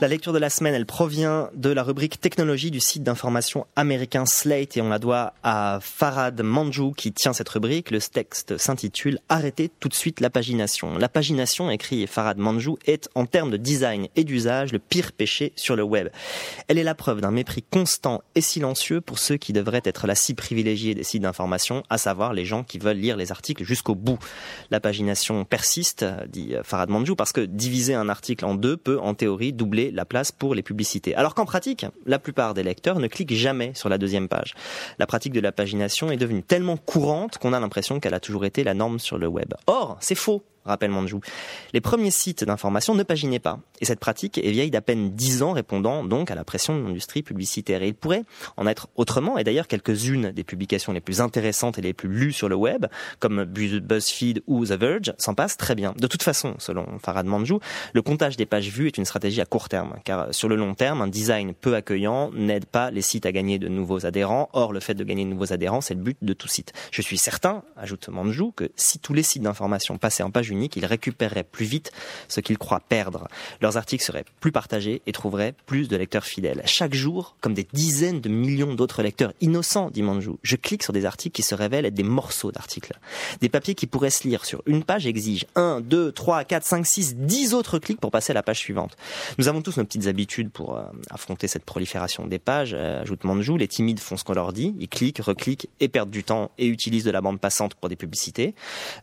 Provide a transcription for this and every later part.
La lecture de la semaine, elle provient de la rubrique technologie du site d'information américain Slate et on la doit à Farad Manjou qui tient cette rubrique. Le texte s'intitule Arrêtez tout de suite la pagination. La pagination, écrit Farad Manjou, est en termes de design et d'usage le pire péché sur le web. Elle est la preuve d'un mépris constant et silencieux pour ceux qui devraient être la cible privilégiée des sites d'information, à savoir les gens qui veulent lire les articles jusqu'au bout. La pagination persiste, dit Farad Manjou, parce que diviser un article en deux peut en théorie doubler la place pour les publicités. Alors qu'en pratique, la plupart des lecteurs ne cliquent jamais sur la deuxième page. La pratique de la pagination est devenue tellement courante qu'on a l'impression qu'elle a toujours été la norme sur le web. Or, c'est faux rappelle Manjou. Les premiers sites d'information ne paginaient pas. Et cette pratique est vieille d'à peine 10 ans, répondant donc à la pression de l'industrie publicitaire. Et il pourrait en être autrement. Et d'ailleurs, quelques-unes des publications les plus intéressantes et les plus lues sur le web, comme BuzzFeed ou The Verge, s'en passent très bien. De toute façon, selon Farad Manjou, le comptage des pages vues est une stratégie à court terme. Car sur le long terme, un design peu accueillant n'aide pas les sites à gagner de nouveaux adhérents. Or, le fait de gagner de nouveaux adhérents, c'est le but de tout site. Je suis certain, ajoute Manjou, que si tous les sites d'information passaient en page unique, ils récupéreraient plus vite ce qu'ils croient perdre. Leurs articles seraient plus partagés et trouveraient plus de lecteurs fidèles. Chaque jour, comme des dizaines de millions d'autres lecteurs innocents, dit Manjou, je clique sur des articles qui se révèlent être des morceaux d'articles. Des papiers qui pourraient se lire sur une page exigent 1, 2, 3, 4, 5, 6, 10 autres clics pour passer à la page suivante. Nous avons tous nos petites habitudes pour euh, affronter cette prolifération des pages, euh, ajoute Manjou. Les timides font ce qu'on leur dit, ils cliquent, recliquent et perdent du temps et utilisent de la bande passante pour des publicités.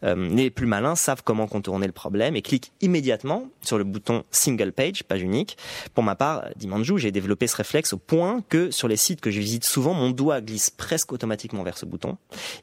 Euh, les plus malins savent comment contourner le problème et cliquent immédiatement sur le bouton single page, page unique. Pour ma part, dit Manjou, j'ai développé ce réflexe au point que sur les sites que je visite souvent, mon doigt glisse presque automatiquement vers ce bouton.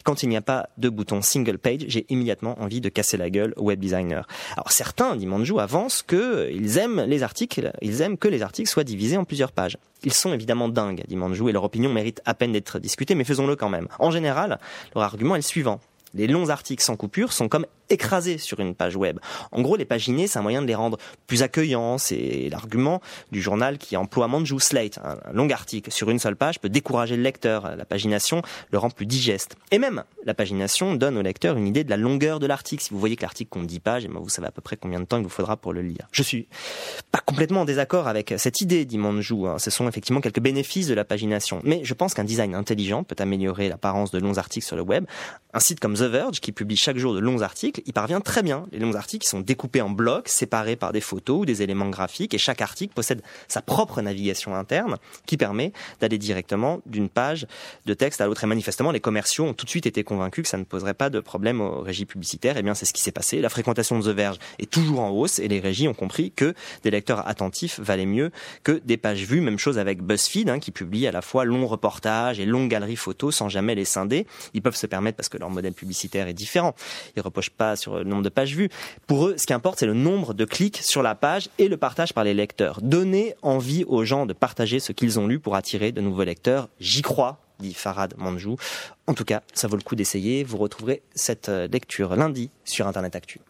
Quand il n'y a pas de bouton single page, j'ai immédiatement envie de casser la gueule au web designer. Alors certains, dit Manjou, avancent qu'ils aiment les articles, ils aiment que les articles soient divisés en plusieurs pages. Ils sont évidemment dingues, dit Manjou, et leur opinion mérite à peine d'être discutée, mais faisons-le quand même. En général, leur argument est le suivant. Les longs articles sans coupure sont comme écrasés sur une page web. En gros, les paginés, c'est un moyen de les rendre plus accueillants. C'est l'argument du journal qui emploie Manjou Slate. Un long article sur une seule page peut décourager le lecteur. La pagination le rend plus digeste. Et même, la pagination donne au lecteur une idée de la longueur de l'article. Si vous voyez que l'article compte 10 pages, eh ben, vous savez à peu près combien de temps il vous faudra pour le lire. Je suis pas complètement en désaccord avec cette idée, dit Manjou. Hein. Ce sont effectivement quelques bénéfices de la pagination. Mais je pense qu'un design intelligent peut améliorer l'apparence de longs articles sur le web. Un site comme The Verge, qui publie chaque jour de longs articles, il parvient très bien. Les longs articles sont découpés en blocs, séparés par des photos ou des éléments graphiques, et chaque article possède sa propre navigation interne qui permet d'aller directement d'une page de texte à l'autre. Et manifestement, les commerciaux ont tout de suite été convaincus que ça ne poserait pas de problème aux régies publicitaires. Et eh bien, c'est ce qui s'est passé. La fréquentation de The Verge est toujours en hausse, et les régies ont compris que des lecteurs attentifs valaient mieux que des pages vues. Même chose avec BuzzFeed, hein, qui publie à la fois longs reportages et longues galeries photos sans jamais les scinder. Ils peuvent se permettre parce que leur modèle publicitaire est différent. Ils sur le nombre de pages vues. Pour eux, ce qui importe, c'est le nombre de clics sur la page et le partage par les lecteurs. Donner envie aux gens de partager ce qu'ils ont lu pour attirer de nouveaux lecteurs. J'y crois, dit Farad Manjou. En tout cas, ça vaut le coup d'essayer. Vous retrouverez cette euh, lecture lundi sur Internet Actu.